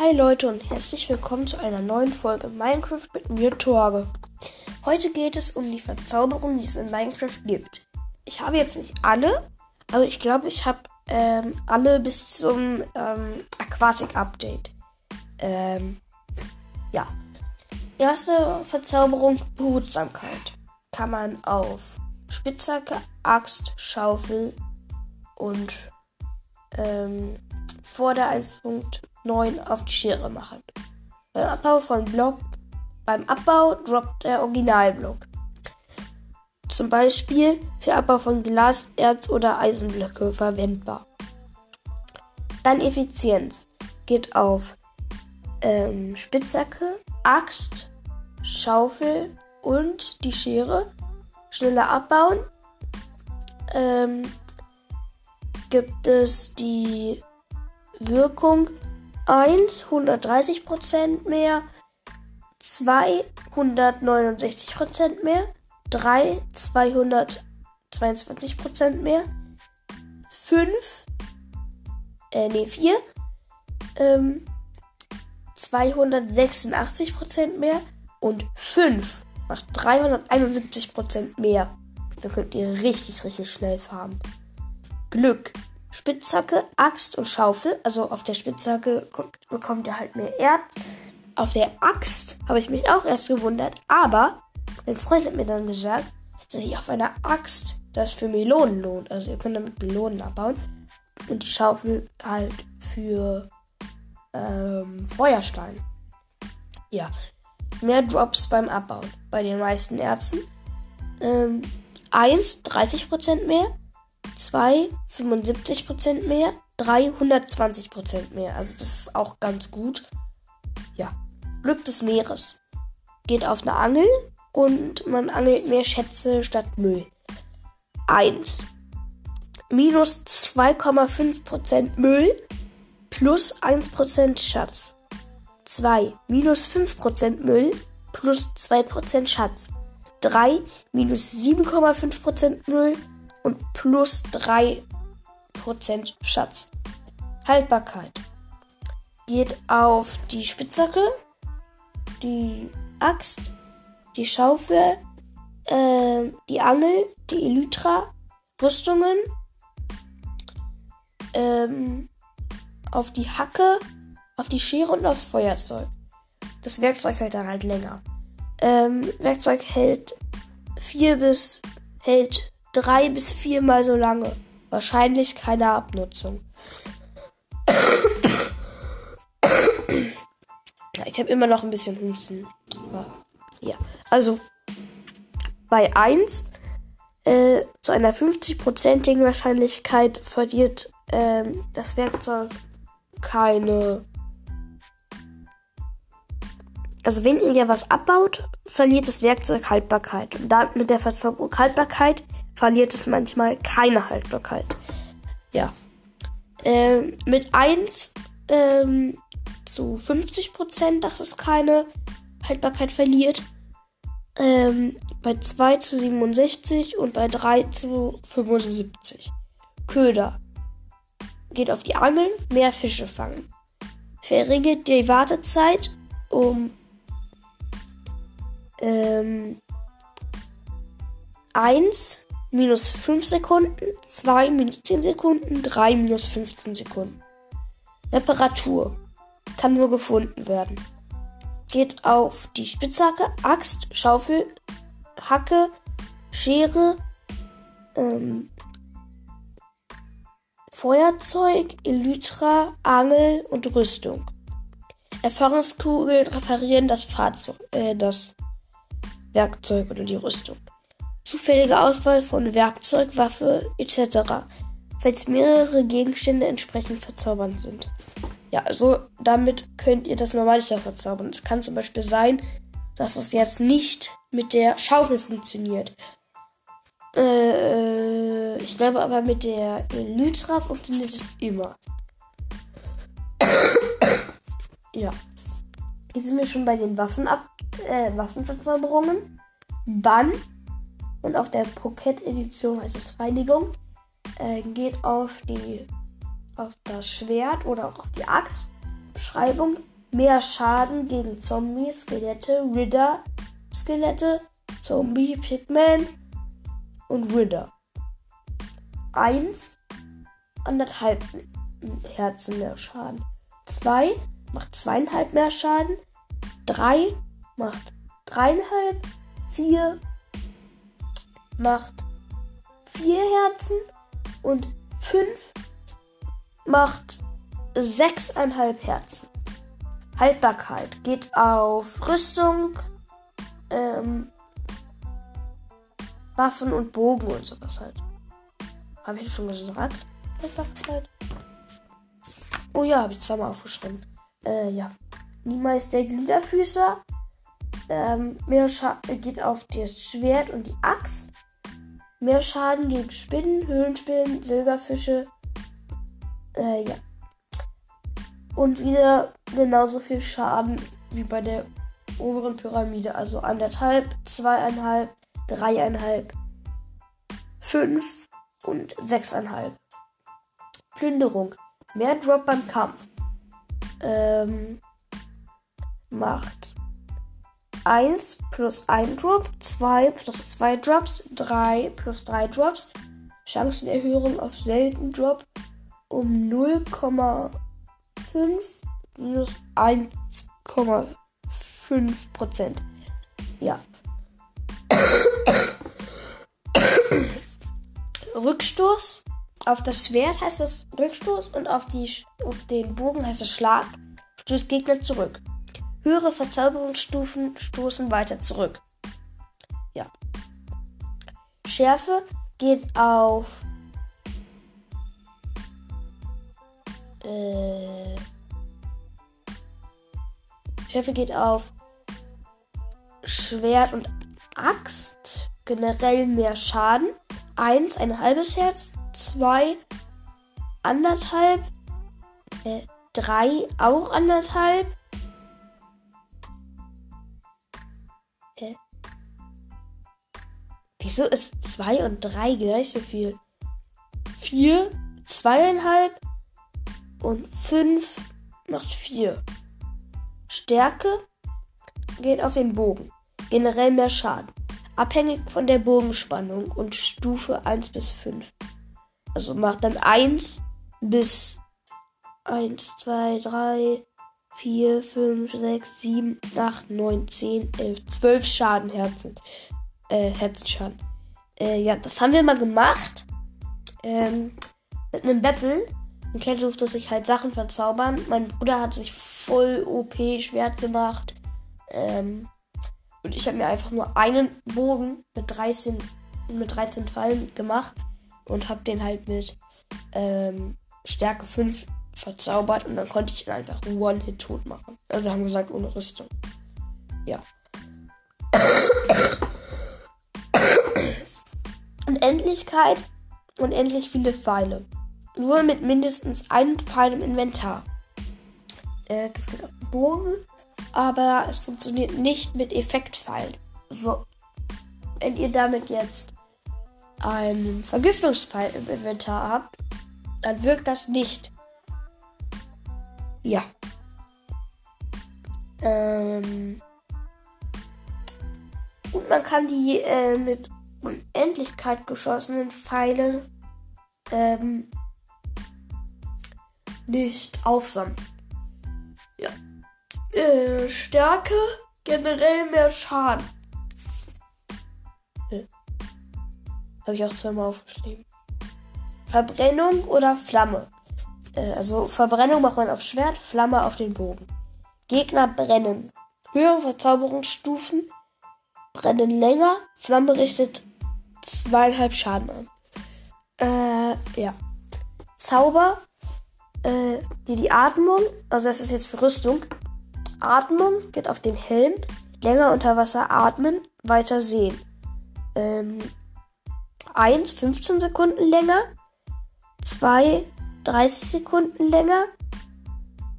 Hi Leute und herzlich willkommen zu einer neuen Folge Minecraft mit mir, Torge. Heute geht es um die Verzauberung, die es in Minecraft gibt. Ich habe jetzt nicht alle, aber ich glaube, ich habe ähm, alle bis zum ähm, Aquatic Update. Ähm, ja. Erste Verzauberung, Behutsamkeit. Kann man auf Spitzhacke, Axt, Schaufel und ähm, vor der 1.9 auf die Schere machen. Beim Abbau von Block, beim Abbau droppt der Originalblock. Zum Beispiel für Abbau von Glas, Erz oder Eisenblöcke verwendbar. Dann Effizienz geht auf ähm, Spitzhacke, Axt, Schaufel und die Schere. Schneller abbauen. Ähm, gibt es die Wirkung 1 130% mehr, 2 169% mehr, 3 222% mehr, 5 äh nee 4 ähm, 286% mehr und 5 macht 371% mehr. Dann könnt ihr richtig, richtig schnell farmen. Glück. Spitzhacke, Axt und Schaufel. Also auf der Spitzhacke bekommt ihr halt mehr Erz. Auf der Axt habe ich mich auch erst gewundert. Aber mein Freund hat mir dann gesagt, dass sich auf einer Axt das für Melonen lohnt. Also ihr könnt damit Melonen abbauen. Und die Schaufel halt für ähm, Feuerstein. Ja. Mehr Drops beim Abbauen. Bei den meisten Erzen. Ähm, 1, 30% mehr. 2 75% mehr, 3 120% mehr. Also das ist auch ganz gut. Ja. Glück des Meeres. Geht auf eine Angel und man angelt mehr Schätze statt Müll. 1. Minus 2,5% Müll plus 1% Schatz. 2. Minus 5% Müll plus 2% Schatz. 3. Minus 7,5% Müll und plus 3% Schatz. Haltbarkeit geht auf die Spitzhacke, die Axt, die Schaufel, äh, die Angel, die Elytra, Rüstungen, ähm, auf die Hacke, auf die Schere und aufs Feuerzeug. Das Werkzeug hält dann halt länger. Ähm, Werkzeug hält 4 bis hält drei bis viermal so lange. Wahrscheinlich keine Abnutzung. ich habe immer noch ein bisschen Husten. Ja. Also, bei 1 äh, zu einer 50-prozentigen Wahrscheinlichkeit verliert ähm, das Werkzeug keine. Also wenn ihr was abbaut, verliert das Werkzeug Haltbarkeit. Und da mit der Verzauberung Haltbarkeit verliert es manchmal keine Haltbarkeit. Ja. Ähm, mit 1 ähm, zu 50%, dass es keine Haltbarkeit verliert. Ähm, bei 2 zu 67 und bei 3 zu 75. Köder. Geht auf die Angeln, mehr Fische fangen. Verringert die Wartezeit um ähm, 1 minus 5 Sekunden, 2 minus 10 Sekunden, 3 minus 15 Sekunden. Reparatur kann nur gefunden werden. Geht auf die Spitzhacke, Axt, Schaufel, Hacke, Schere, ähm, Feuerzeug, Elytra, Angel und Rüstung. Erfahrungskugeln reparieren das Fahrzeug, äh, das Werkzeug oder die Rüstung zufällige Auswahl von Werkzeug, Waffe etc., falls mehrere Gegenstände entsprechend verzaubernd sind. Ja, also damit könnt ihr das Normalste verzaubern. Es kann zum Beispiel sein, dass es jetzt nicht mit der Schaufel funktioniert. Äh, ich glaube aber mit der Elytra funktioniert es immer. ja. Jetzt sind wir schon bei den Waffen ab, äh, Waffenverzauberungen. Bann und auf der Pocket-Edition heißt es Vereinigung. Äh, geht auf die auf das Schwert oder auch auf die Axt. Beschreibung. mehr Schaden gegen Zombies, Skelette, Ridder, Skelette, Zombie, Pigman und Ridder. 1 anderthalb Herzen mehr Schaden. 2 macht zweieinhalb mehr Schaden. 3 macht dreieinhalb. 4 macht vier Herzen. Und 5 macht sechseinhalb Herzen. Haltbarkeit geht auf Rüstung, ähm, Waffen und Bogen und sowas halt. Habe ich das schon gesagt? Haltbarkeit. Oh ja, habe ich zweimal aufgeschrieben. Äh, ja. Niemals der Gliederfüßer. Ähm, mehr Scha geht auf das Schwert und die Axt. Mehr Schaden gegen Spinnen, Höhlenspinnen, Silberfische. Äh, ja. Und wieder genauso viel Schaden wie bei der oberen Pyramide. Also anderthalb, zweieinhalb, dreieinhalb, fünf und sechseinhalb. Plünderung. Mehr Drop beim Kampf. Ähm, macht 1 plus 1 Drop, 2 plus 2 Drops, 3 plus 3 Drops. Chancenerhöhung auf selten Drop um 0,5 minus 1,5 Prozent. Ja. Rückstoß. Auf das Schwert heißt das Rückstoß und auf, die, auf den Bogen heißt es Schlag. Stößt Gegner zurück. Höhere Verzauberungsstufen stoßen weiter zurück. Ja. Schärfe geht auf. Äh, Schärfe geht auf Schwert und Axt. Generell mehr Schaden. 1 ein halbes Herz, 2 anderthalb, 3 äh, auch anderthalb. Wieso ist 2 und 3 gleich so viel? 4, zweieinhalb und 5 macht 4. Stärke geht auf den Bogen. Generell mehr Schaden abhängig von der Bogenspannung und Stufe 1 bis 5. Also macht dann 1 bis 1, 2, 3, 4, 5, 6, 7, 8, 9, 10, 11, 12 Schadenherzen. Äh, Herzenschaden. Äh, ja, das haben wir mal gemacht. Ähm, mit einem Battle. Und Ken durfte sich halt Sachen verzaubern. Mein Bruder hat sich voll OP-Schwert gemacht. Ähm, und ich habe mir einfach nur einen Bogen mit 13, mit 13 Fallen gemacht und habe den halt mit ähm, Stärke 5 verzaubert und dann konnte ich ihn einfach One-Hit tot machen. Also haben gesagt, ohne Rüstung. Ja. Unendlichkeit, unendlich viele Pfeile. Nur mit mindestens einem Pfeil im Inventar. Äh, das geht auf den Bogen aber es funktioniert nicht mit Effektpfeilen. So, wenn ihr damit jetzt einen Vergiftungspfeil im Inventar habt, dann wirkt das nicht. Ja. Ähm und man kann die äh, mit Unendlichkeit geschossenen Pfeile ähm, nicht aufsammeln. Ja. Äh, Stärke, generell mehr Schaden. Hm. Habe ich auch zweimal aufgeschrieben. Verbrennung oder Flamme. Äh, also Verbrennung macht man auf Schwert, Flamme auf den Bogen. Gegner brennen. Höhere Verzauberungsstufen brennen länger. Flamme richtet zweieinhalb Schaden an. Äh, ja. Zauber, äh, die die Atmung, also das ist jetzt für Rüstung, Atmung geht auf den Helm. Länger unter Wasser atmen, weiter sehen. Ähm, 1, 15 Sekunden länger. 2, 30 Sekunden länger.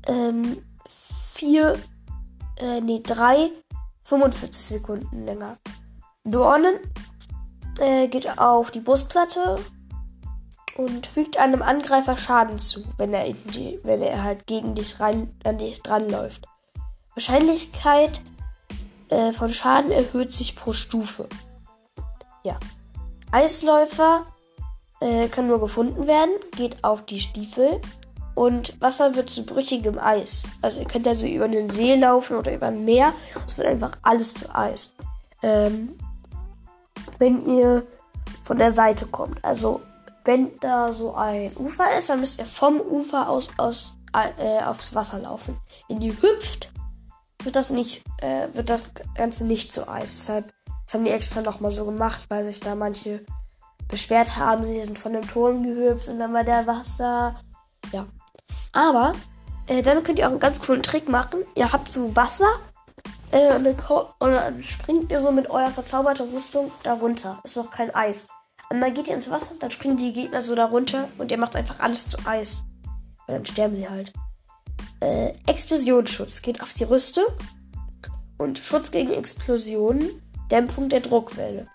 Ähm, 4, äh, nee, 3, 45 Sekunden länger. Dornen äh, geht auf die Brustplatte und fügt einem Angreifer Schaden zu, wenn er, die, wenn er halt gegen dich rein, an dich dran läuft. Wahrscheinlichkeit äh, von Schaden erhöht sich pro Stufe. Ja. Eisläufer äh, kann nur gefunden werden, geht auf die Stiefel und Wasser wird zu brüchigem Eis. Also ihr könnt also über einen See laufen oder über ein Meer. Es wird einfach alles zu Eis. Ähm, wenn ihr von der Seite kommt. Also wenn da so ein Ufer ist, dann müsst ihr vom Ufer aus, aus äh, aufs Wasser laufen. Wenn ihr hüpft, wird das nicht, äh, wird das Ganze nicht zu Eis. Deshalb das haben die extra nochmal so gemacht, weil sich da manche beschwert haben, sie sind von dem Turm gehüpft und dann war der Wasser. Ja. Aber äh, dann könnt ihr auch einen ganz coolen Trick machen. Ihr habt so Wasser äh, und, dann, und, dann, springt ihr so mit eurer verzauberten Rüstung da runter. Ist noch kein Eis. Und dann geht ihr ins Wasser, dann springen die Gegner so da runter und ihr macht einfach alles zu Eis. Und dann sterben sie halt. Äh, Explosionsschutz geht auf die Rüstung und Schutz gegen Explosionen Dämpfung der Druckwelle.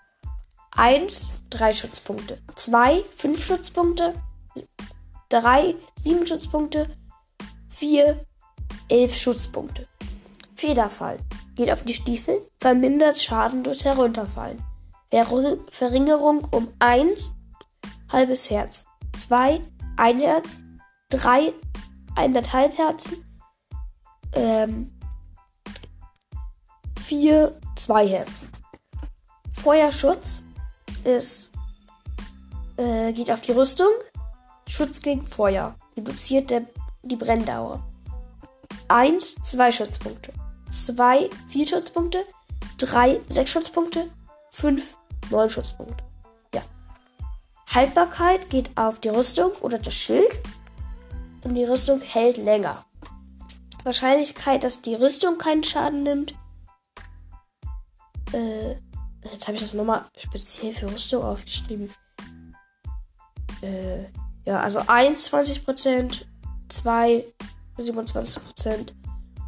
1, 3 Schutzpunkte. 2, 5 Schutzpunkte. 3, 7 Schutzpunkte. 4, 11 Schutzpunkte. Federfall. Geht auf die Stiefel, vermindert Schaden durch Herunterfallen. Verringerung um 1, halbes Herz. 2, 1 Herz. 3, 1,5 Herzen. Ähm, 4, 2 Herzen. Feuerschutz ist, äh, geht auf die Rüstung. Schutz gegen Feuer. Reduziert der, die Brenndauer. 1, 2 Schutzpunkte. 2, 4 Schutzpunkte. 3, 6 Schutzpunkte. 5, 9 Schutzpunkte. Ja. Haltbarkeit geht auf die Rüstung oder das Schild. Und die Rüstung hält länger. Wahrscheinlichkeit, dass die Rüstung keinen Schaden nimmt. Äh, Jetzt habe ich das nochmal speziell für Rüstung aufgeschrieben. Äh, ja, also 1 20%, 2 27%,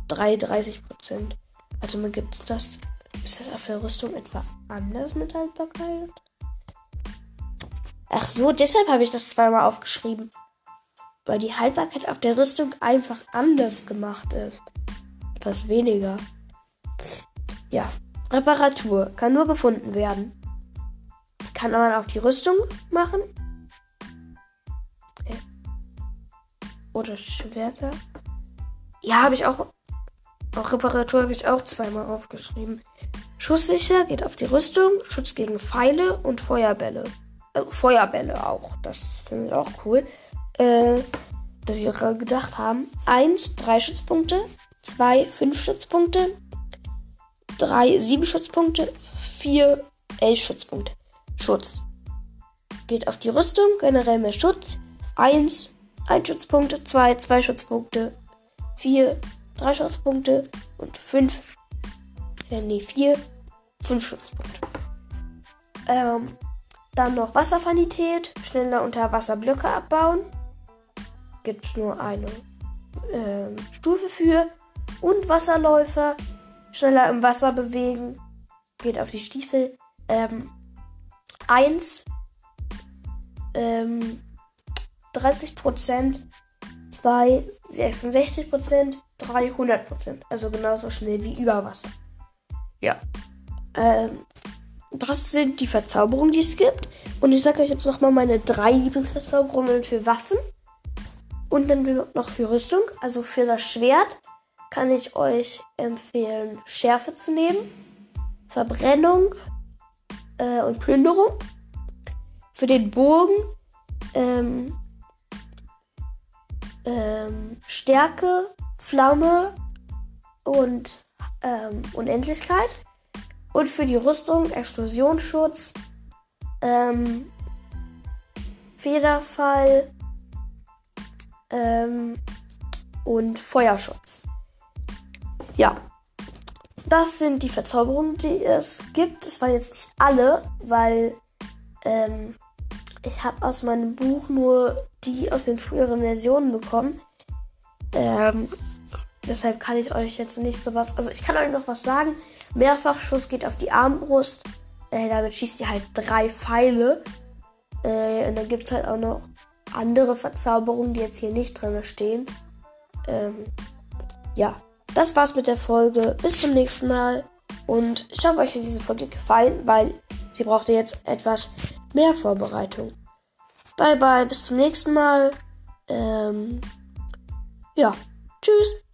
3 30%. Also man gibt es das. Ist das auf der Rüstung etwa anders mit Haltbarkeit? Ach so, deshalb habe ich das zweimal aufgeschrieben. Weil die Haltbarkeit auf der Rüstung einfach anders gemacht ist. Etwas weniger. Ja. Reparatur kann nur gefunden werden. Kann man auch die Rüstung machen. Oder Schwerter. Ja, habe ich auch. Auch Reparatur habe ich auch zweimal aufgeschrieben. Schusssicher geht auf die Rüstung, Schutz gegen Pfeile und Feuerbälle. Also Feuerbälle auch. Das finde ich auch cool. Äh, dass sie gedacht haben. 1, 3 Schutzpunkte. 2, 5 Schutzpunkte. 3 7 Schutzpunkte, 4 11 Schutzpunkte. Schutz. Geht auf die Rüstung, generell mehr Schutz. 1 1 Schutzpunkte, 2 2 Schutzpunkte, 4 3 Schutzpunkte und 5 äh, nee, 4 5 Schutzpunkte. Ähm, dann noch Wasserfanität, schneller unter Wasser Blöcke abbauen. Gibt es nur eine ähm, Stufe für. Und Wasserläufer, schneller im Wasser bewegen. Geht auf die Stiefel. Ähm, 1. Ähm, 30 Prozent. 2. 66 Prozent. 3. 100 Prozent. Also genauso schnell wie über Wasser. Ja. Ähm, das sind die Verzauberungen, die es gibt. Und ich sage euch jetzt nochmal meine drei Lieblingsverzauberungen für Waffen. Und dann noch für Rüstung. Also für das Schwert kann ich euch empfehlen, Schärfe zu nehmen, Verbrennung äh, und Plünderung. Für den Bogen ähm, ähm, Stärke, Flamme und ähm, Unendlichkeit. Und für die Rüstung Explosionsschutz, ähm, Federfall ähm, und Feuerschutz. Ja. Das sind die Verzauberungen, die es gibt. Es waren jetzt nicht alle, weil ähm, ich habe aus meinem Buch nur die aus den früheren Versionen bekommen. Ähm, deshalb kann ich euch jetzt nicht so was. Also ich kann euch noch was sagen. Mehrfachschuss geht auf die Armbrust. Äh, damit schießt ihr halt drei Pfeile. Äh, und dann gibt es halt auch noch andere Verzauberungen, die jetzt hier nicht drin stehen. Ähm, ja das war's mit der Folge. Bis zum nächsten Mal. Und ich hoffe, euch hat diese Folge gefallen, weil sie brauchte jetzt etwas mehr Vorbereitung. Bye bye, bis zum nächsten Mal. Ähm, ja, tschüss.